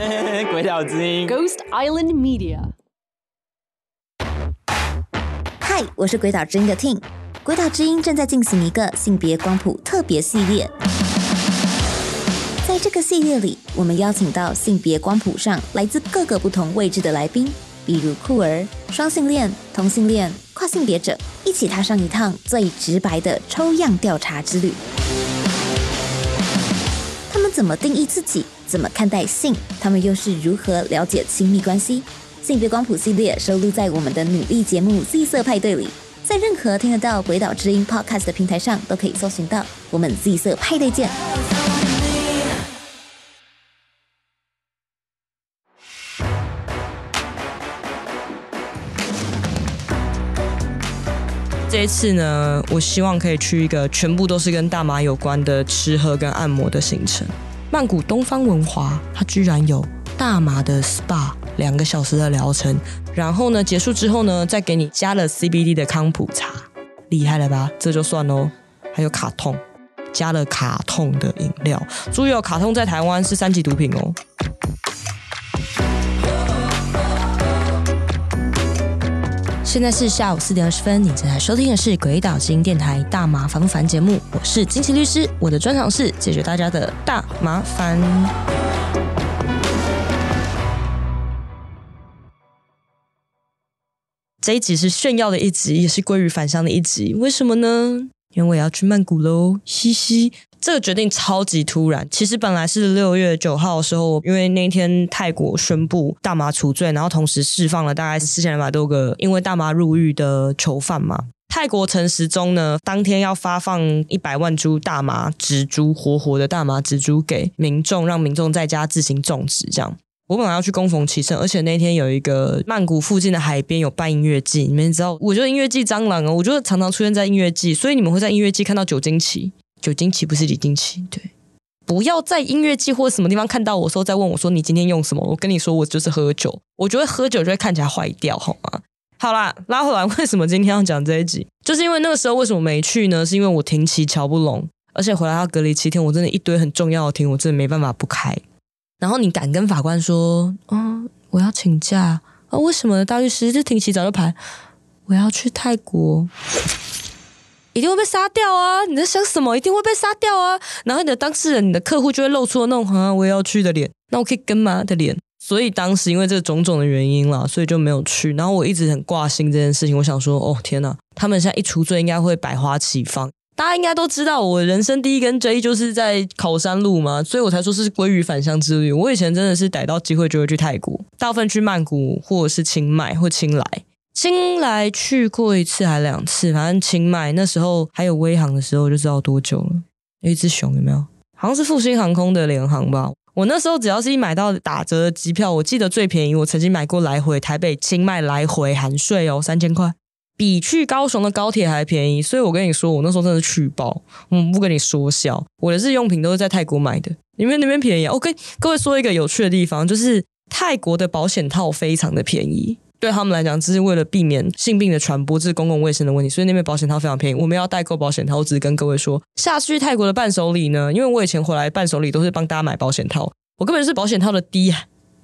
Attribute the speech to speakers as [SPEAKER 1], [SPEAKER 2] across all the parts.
[SPEAKER 1] 鬼岛之音
[SPEAKER 2] ，Ghost Island Media。
[SPEAKER 3] 嗨，我是鬼岛之音的 Ting。鬼岛之音正在进行一个性别光谱特别系列，在这个系列里，我们邀请到性别光谱上来自各个不同位置的来宾，比如酷儿、双性恋、同性恋、跨性别者，一起踏上一趟最直白的抽样调查之旅。怎么定义自己？怎么看待性？他们又是如何了解亲密关系？性别光谱系列收录在我们的女力节目《Z 色派对》里，在任何听得到《鬼岛之音》Podcast 的平台上都可以搜寻到。我们 Z 色派对见！
[SPEAKER 4] 这一次呢，我希望可以去一个全部都是跟大麻有关的吃喝跟按摩的行程。曼谷东方文华，它居然有大麻的 SPA，两个小时的疗程，然后呢，结束之后呢，再给你加了 CBD 的康普茶，厉害了吧？这就算喽。还有卡通，加了卡通的饮料，注意哦，卡通在台湾是三级毒品哦。现在是下午四点二十分，你正在收听的是《鬼岛之音》电台大麻烦不烦节目，我是金奇律师，我的专长是解决大家的大麻烦。这一集是炫耀的一集，也是归于返乡的一集，为什么呢？因为我要去曼谷喽，嘻嘻。这个决定超级突然。其实本来是六月九号的时候，因为那天泰国宣布大麻除罪，然后同时释放了大概四千两百多个因为大麻入狱的囚犯嘛。泰国陈时中呢，当天要发放一百万株大麻植株，活活的大麻植株给民众，让民众在家自行种植。这样，我本来要去恭逢其盛，而且那天有一个曼谷附近的海边有办音乐季，你们知道，我觉得音乐季蟑螂哦，我觉得常常出现在音乐季，所以你们会在音乐季看到酒精旗。酒精旗不是李金旗，对，不要在音乐季或什么地方看到我时候再问我说，你今天用什么？我跟你说我就是喝酒，我觉得喝酒就会看起来坏掉，好吗？好啦，拉回来，为什么今天要讲这一集？就是因为那个时候为什么没去呢？是因为我停期乔不拢，而且回来要隔离七天，我真的一堆很重要的庭，我真的没办法不开。然后你敢跟法官说，嗯，我要请假啊？为什么？大律师就挺起早就排，我要去泰国。一定会被杀掉啊！你在想什么？一定会被杀掉啊！然后你的当事人、你的客户就会露出那种好像我也要去的脸，那我可以跟吗的脸？所以当时因为这种种的原因啦，所以就没有去。然后我一直很挂心这件事情，我想说，哦天哪，他们现在一除罪，应该会百花齐放。大家应该都知道，我人生第一根 J 就是在考山路嘛，所以我才说是归于返乡之旅。我以前真的是逮到机会就会去泰国，大部分去曼谷或者是清迈或清莱。清莱去过一次还两次，反正清迈那时候还有威航的时候就知道多久了。有一只熊有没有？好像是复兴航空的联航吧。我那时候只要是一买到打折的机票，我记得最便宜，我曾经买过来回台北清迈来回含税哦，三千块，比去高雄的高铁还便宜。所以我跟你说，我那时候真的是去爆，嗯，不跟你说笑，我的日用品都是在泰国买的，因为那边便宜。我跟各位说一个有趣的地方，就是泰国的保险套非常的便宜。对他们来讲，只是为了避免性病的传播，这是公共卫生的问题，所以那边保险套非常便宜。我们要代购保险套，我只是跟各位说，下次去泰国的伴手礼呢，因为我以前回来伴手礼都是帮大家买保险套，我根本是保险套的低，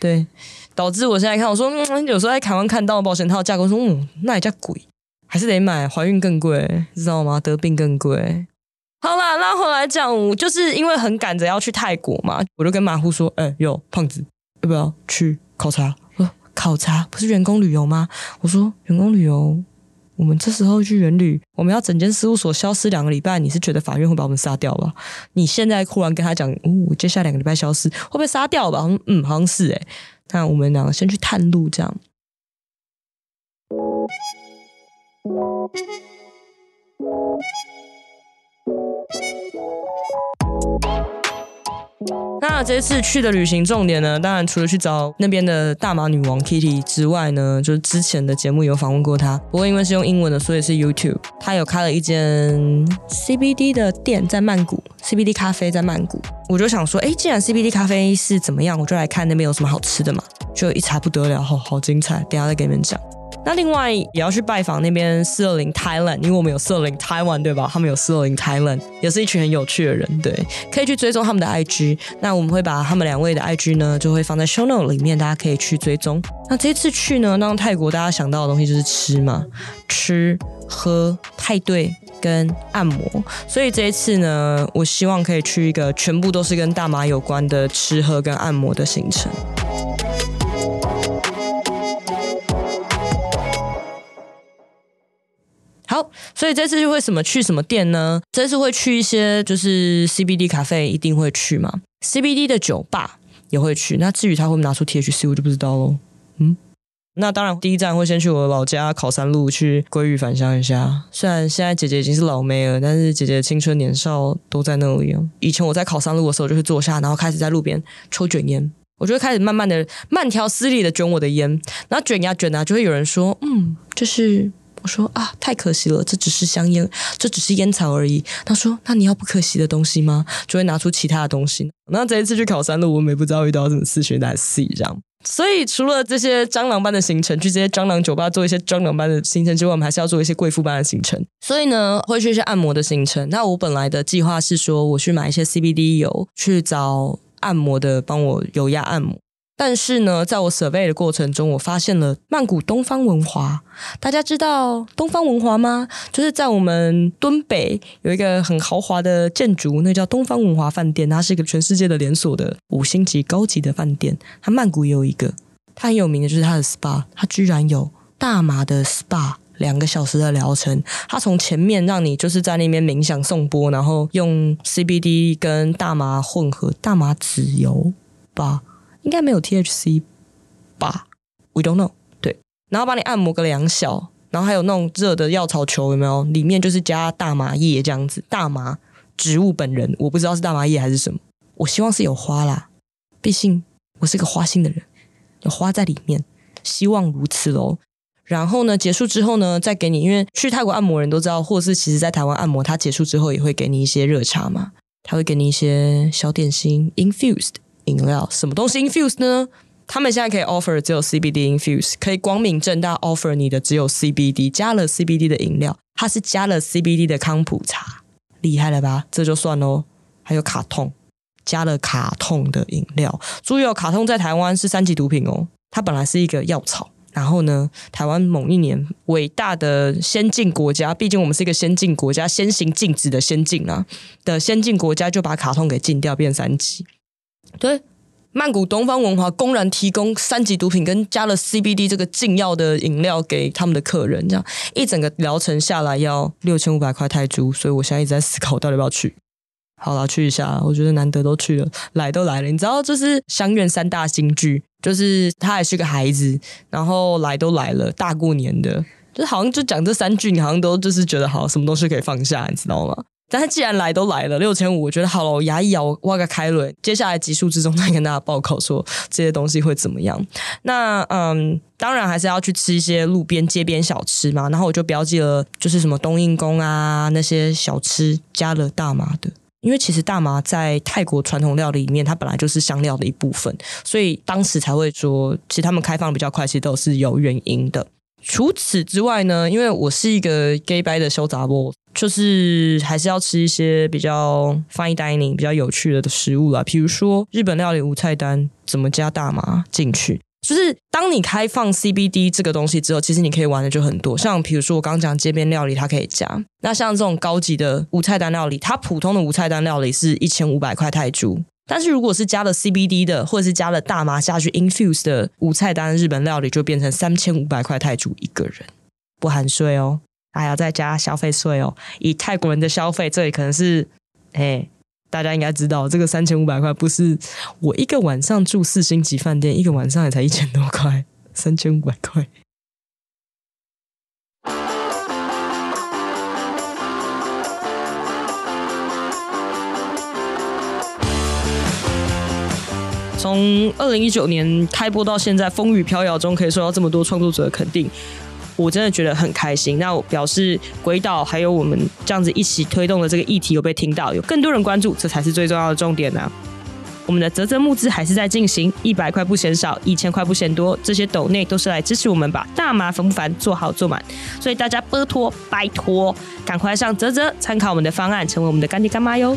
[SPEAKER 4] 对，导致我现在看，我说，嗯，有时候在台湾看到保险套价格，说，嗯，那也叫贵，还是得买，怀孕更贵，知道吗？得病更贵。好啦，那后来讲，就是因为很赶着要去泰国嘛，我就跟马虎说，哎、欸，哟，胖子，要不要去考察？考察不是员工旅游吗？我说员工旅游，我们这时候去员旅，我们要整间事务所消失两个礼拜，你是觉得法院会把我们杀掉吧？你现在忽然跟他讲，哦，接下来两个礼拜消失，会被杀掉吧？嗯，好像是诶。那我们两个先去探路，这样。那这次去的旅行重点呢，当然除了去找那边的大麻女王 Kitty 之外呢，就是之前的节目有访问过她。不过因为是用英文的，所以是 YouTube。她有开了一间 CBD 的店在曼谷，CBD 咖啡在曼谷。我就想说，哎，既然 CBD 咖啡是怎么样，我就来看那边有什么好吃的嘛。就一查不得了，好好精彩，等下再给你们讲。那另外也要去拜访那边四二零 Thailand，因为我们有四二零 Taiwan 对吧？他们有四二零 Thailand，也是一群很有趣的人，对，可以去追踪他们的 IG。那我们会把他们两位的 IG 呢，就会放在 Show Note 里面，大家可以去追踪。那这次去呢，让泰国大家想到的东西就是吃嘛，吃喝派对跟按摩。所以这一次呢，我希望可以去一个全部都是跟大麻有关的吃喝跟按摩的行程。所以这次就会什么去什么店呢？这次会去一些就是 CBD 咖啡，一定会去嘛。CBD 的酒吧也会去。那至于他会不会拿出 THC，我就不知道喽。嗯，那当然第一站会先去我老家考山路去鲑鱼返乡一下。虽然现在姐姐已经是老妹了，但是姐姐青春年少都在那里哦。以前我在考山路的时候，就会坐下，然后开始在路边抽卷烟。我就会开始慢慢的、慢条斯理的卷我的烟，然后卷呀卷啊，就会有人说：“嗯，就是。”我说啊，太可惜了，这只是香烟，这只是烟草而已。他说，那你要不可惜的东西吗？就会拿出其他的东西。那这一次去考山路，我们也不知道遇到什么事情来 C 这样。所以除了这些蟑螂般的行程，去这些蟑螂酒吧做一些蟑螂般的行程之外，我们还是要做一些贵妇般的行程。所以呢，会去一些按摩的行程。那我本来的计划是说，我去买一些 CBD 油，去找按摩的帮我油压按摩。但是呢，在我 survey 的过程中，我发现了曼谷东方文华。大家知道东方文华吗？就是在我们敦北有一个很豪华的建筑，那叫东方文华饭店。它是一个全世界的连锁的五星级高级的饭店。它曼谷也有一个，它很有名的就是它的 SPA，它居然有大麻的 SPA，两个小时的疗程。它从前面让你就是在那边冥想颂钵，然后用 CBD 跟大麻混合，大麻籽油吧。应该没有 THC 吧？We don't know。对，然后帮你按摩个两小，然后还有那种热的药草球，有没有？里面就是加大麻叶这样子，大麻植物本人，我不知道是大麻叶还是什么。我希望是有花啦，毕竟我是个花心的人，有花在里面，希望如此喽。然后呢，结束之后呢，再给你，因为去泰国按摩人都知道，或是其实在台湾按摩，他结束之后也会给你一些热茶嘛，他会给你一些小点心，infused。饮料什么东西 infuse 呢？他们现在可以 offer 只有 CBD infuse，可以光明正大 offer 你的只有 CBD 加了 CBD 的饮料，它是加了 CBD 的康普茶，厉害了吧？这就算喽。还有卡痛，加了卡痛的饮料。注意哦，卡痛在台湾是三级毒品哦。它本来是一个药草，然后呢，台湾某一年伟大的先进国家，毕竟我们是一个先进国家，先行禁止的先进啊的先进国家，就把卡痛给禁掉，变三级。对，曼谷东方文华公然提供三级毒品跟加了 CBD 这个禁药的饮料给他们的客人，这样一整个疗程下来要六千五百块泰铢，所以我现在一直在思考我到底要不要去。好了，去一下，我觉得难得都去了，来都来了，你知道，就是乡愿三大新剧，就是他还是个孩子，然后来都来了，大过年的，就好像就讲这三句，你好像都就是觉得好，什么东西可以放下，你知道吗？但是既然来都来了，六千五，我觉得好了，我牙一咬，挖个开轮，接下来集数之中再跟大家报告说这些东西会怎么样。那嗯，当然还是要去吃一些路边街边小吃嘛。然后我就标记了，就是什么冬阴功啊那些小吃加了大麻的，因为其实大麻在泰国传统料理里面，它本来就是香料的一部分，所以当时才会说，其实他们开放比较快，其实都是有原因的。除此之外呢，因为我是一个 gay 掰的小杂货。就是还是要吃一些比较 fine dining、比较有趣的的食物啦，比如说日本料理无菜单怎么加大麻进去。就是当你开放 CBD 这个东西之后，其实你可以玩的就很多。像比如说我刚刚讲街边料理，它可以加。那像这种高级的无菜单料理，它普通的无菜单料理是一千五百块泰铢，但是如果是加了 CBD 的，或者是加了大麻下去 infuse 的无菜单日本料理，就变成三千五百块泰铢一个人，不含税哦。还要再加消费税哦！以泰国人的消费，这里可能是，哎，大家应该知道，这个三千五百块不是我一个晚上住四星级饭店，一个晚上也才一千多块，三千五百块。从二零一九年开播到现在，风雨飘摇中可以受到这么多创作者的肯定。我真的觉得很开心，那我表示鬼岛还有我们这样子一起推动的这个议题有被听到，有更多人关注，这才是最重要的重点呢、我们的泽泽募资还是在进行，一百块不嫌少，一千块不嫌多，这些斗内都是来支持我们把大麻烦不烦做好做满，所以大家拜托拜托，赶快上泽泽参考我们的方案，成为我们的干爹干妈哟。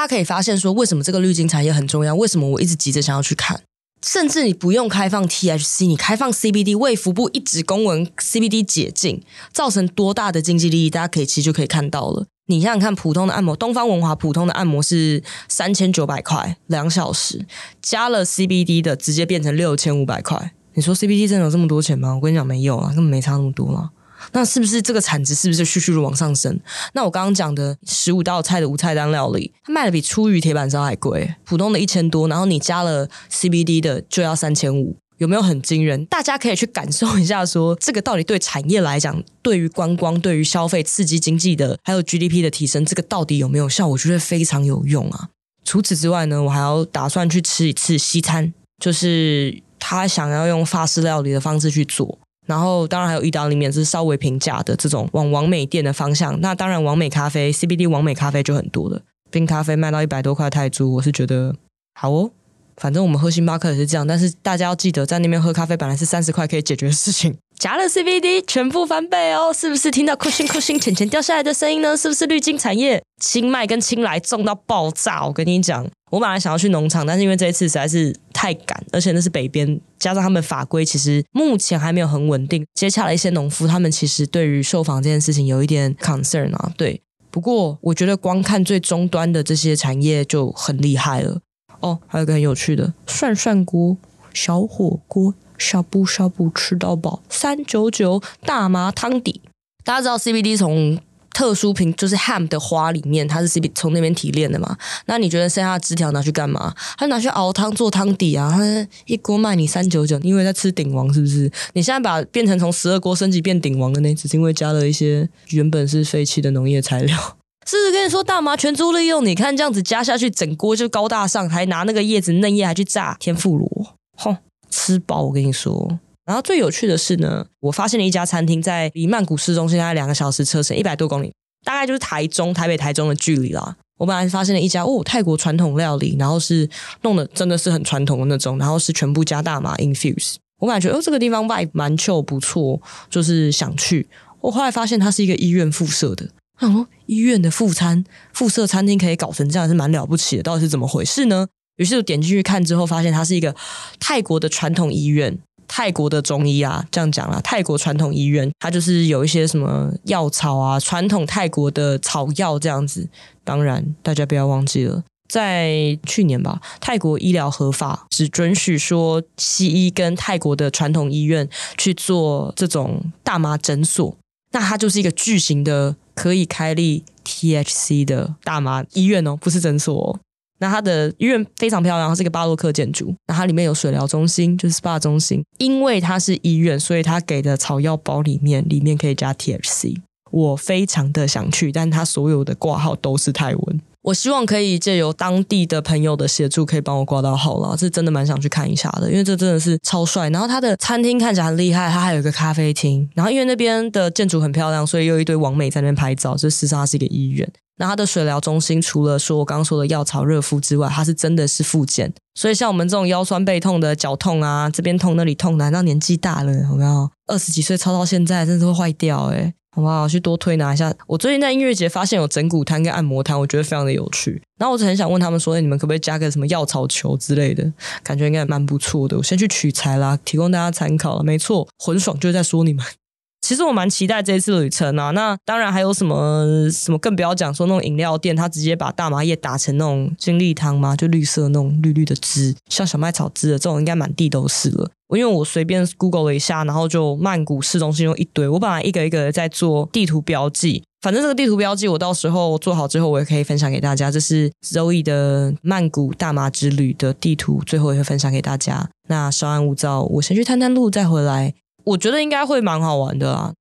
[SPEAKER 4] 大家可以发现说，为什么这个绿金产业很重要？为什么我一直急着想要去看？甚至你不用开放 THC，你开放 CBD，卫福部一纸公文 CBD 解禁，造成多大的经济利益？大家可以其实就可以看到了。你想想看，普通的按摩，东方文华普通的按摩是三千九百块两小时，加了 CBD 的直接变成六千五百块。你说 CBD 真的有这么多钱吗？我跟你讲，没有啊，根本没差那么多了。那是不是这个产值是不是迅速的往上升？那我刚刚讲的十五道菜的无菜单料理，它卖的比出鱼铁板烧还贵，普通的一千多，然后你加了 CBD 的就要三千五，有没有很惊人？大家可以去感受一下说，说这个到底对产业来讲，对于观光、对于消费、刺激经济的，还有 GDP 的提升，这个到底有没有效？我觉得非常有用啊。除此之外呢，我还要打算去吃一次西餐，就是他想要用法式料理的方式去做。然后，当然还有意大利面，是稍微平价的这种往网美店的方向。那当然，网美咖啡 CBD 网美咖啡就很多了，冰咖啡卖到一百多块泰铢，我是觉得好哦。反正我们喝星巴克也是这样，但是大家要记得，在那边喝咖啡本来是三十块可以解决的事情。加了 CBD 全部翻倍哦，是不是听到酷星酷星钱钱掉下来的声音呢？是不是绿金产业清迈跟清莱重到爆炸？我跟你讲，我本来想要去农场，但是因为这一次实在是太赶，而且那是北边，加上他们法规其实目前还没有很稳定。接洽了一些农夫，他们其实对于受访这件事情有一点 concern 啊。对，不过我觉得光看最终端的这些产业就很厉害了哦。还有个很有趣的涮涮锅、小火锅。小布小布吃到饱，三九九大麻汤底。大家知道 CBD 从特殊品，就是 hemp 的花里面，它是 c 从那边提炼的嘛？那你觉得剩下的枝条拿去干嘛？他拿去熬汤做汤底啊！他一锅卖你三九九，因为在吃鼎王是不是？你现在把变成从十二锅升级变鼎王的呢？只是因为加了一些原本是废弃的农业材料。是不是跟你说大麻全租利用？你看这样子加下去，整锅就高大上，还拿那个叶子嫩叶还去炸天妇罗，哼！吃饱，我跟你说。然后最有趣的是呢，我发现了一家餐厅在离曼谷市中心大概两个小时车程，一百多公里，大概就是台中、台北、台中的距离啦。我本来发现了一家哦，泰国传统料理，然后是弄得真的是很传统的那种，然后是全部加大麻 infuse。我感觉哦，这个地方 vibe 蛮 c 不错，就是想去。我后来发现它是一个医院附设的，哦，医院的副餐附设餐厅可以搞成这样，是蛮了不起的。到底是怎么回事呢？于是我点进去看之后，发现它是一个泰国的传统医院，泰国的中医啊，这样讲啦，泰国传统医院，它就是有一些什么药草啊，传统泰国的草药这样子。当然，大家不要忘记了，在去年吧，泰国医疗合法，只准许说西医跟泰国的传统医院去做这种大麻诊所，那它就是一个巨型的可以开立 THC 的大麻医院哦，不是诊所哦。那它的医院非常漂亮，它是一个巴洛克建筑。那它里面有水疗中心，就是 SPA 中心。因为它是医院，所以它给的草药包里面里面可以加 THC。我非常的想去，但它所有的挂号都是泰文。我希望可以借由当地的朋友的协助，可以帮我挂到号了。这真的蛮想去看一下的，因为这真的是超帅。然后它的餐厅看起来很厉害，它还有一个咖啡厅。然后因为那边的建筑很漂亮，所以有一堆网美在那边拍照。这事实上是一个医院。那它的水疗中心除了说我刚刚说的药草热敷之外，它是真的是复健，所以像我们这种腰酸背痛的、脚痛啊，这边痛那里痛，难道年纪大了有没有？二十几岁操到现在，真的是会坏掉诶，好不好？去多推拿一下。我最近在音乐节发现有整骨摊跟按摩摊，我觉得非常的有趣。然后我就很想问他们说，你们可不可以加个什么药草球之类的？感觉应该蛮不错的。我先去取材啦，提供大家参考了。没错，混爽就在说你们。其实我蛮期待这一次旅程啊，那当然还有什么什么，更不要讲说那种饮料店，他直接把大麻叶打成那种精力汤嘛，就绿色那种绿绿的汁，像小麦草汁的这种，应该满地都是了。我因为我随便 Google 了一下，然后就曼谷市中心有一堆，我本来一个一个在做地图标记，反正这个地图标记我到时候做好之后，我也可以分享给大家。这是 Zoe 的曼谷大麻之旅的地图，最后也会分享给大家。那稍安勿躁，我先去探探路，再回来。我觉得应该会蛮好玩的啊。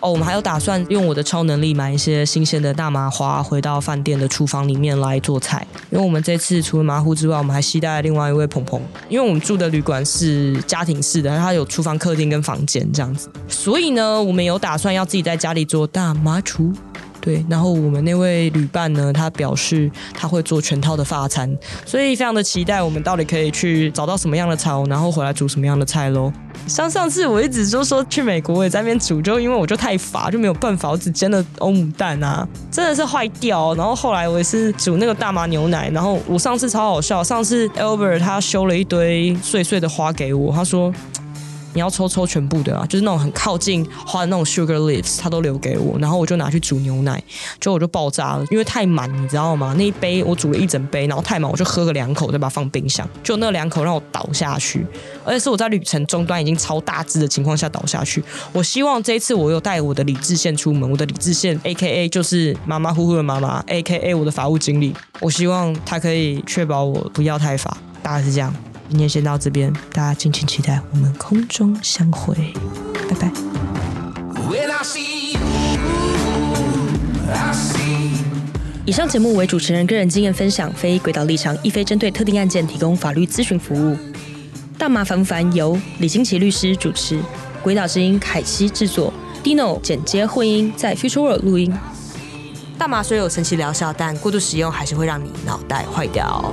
[SPEAKER 4] 哦，我们还有打算用我的超能力买一些新鲜的大麻花，回到饭店的厨房里面来做菜。因为我们这次除了麻糊之外，我们还期待另外一位鹏鹏。因为我们住的旅馆是家庭式的，它有厨房、客厅跟房间这样子，所以呢，我们有打算要自己在家里做大麻厨。对，然后我们那位旅伴呢，他表示他会做全套的法餐，所以非常的期待我们到底可以去找到什么样的草，然后回来煮什么样的菜喽。像上次我一直就说去美国我也在那边煮，就因为我就太乏，就没有办法，我只煎了欧姆蛋啊，真的是坏掉。然后后来我也是煮那个大麻牛奶，然后我上次超好笑，上次 Albert 他修了一堆碎碎的花给我，他说。你要抽抽全部的啊，就是那种很靠近花的那种 sugar leaves，他都留给我，然后我就拿去煮牛奶，就我就爆炸了，因为太满，你知道吗？那一杯我煮了一整杯，然后太满，我就喝个两口，再把它放冰箱，就那两口让我倒下去，而且是我在旅程终端已经超大支的情况下倒下去。我希望这一次我有带我的理智线出门，我的理智线 A K A 就是马马虎虎的妈妈 A K A 我的法务经理，我希望他可以确保我不要太法，大概是这样。今天先到这边，大家敬请期待我们空中相会，拜拜。
[SPEAKER 1] 以上节目为主持人个人经验分享，非轨道立场，亦非针对特定案件提供法律咨询服务。大麻烦不烦由李金奇律师主持，轨道之音凯西制作，Dino 剪接混音，在 Future World 录音。
[SPEAKER 4] 大麻虽有神奇疗效，但过度使用还是会让你脑袋坏掉。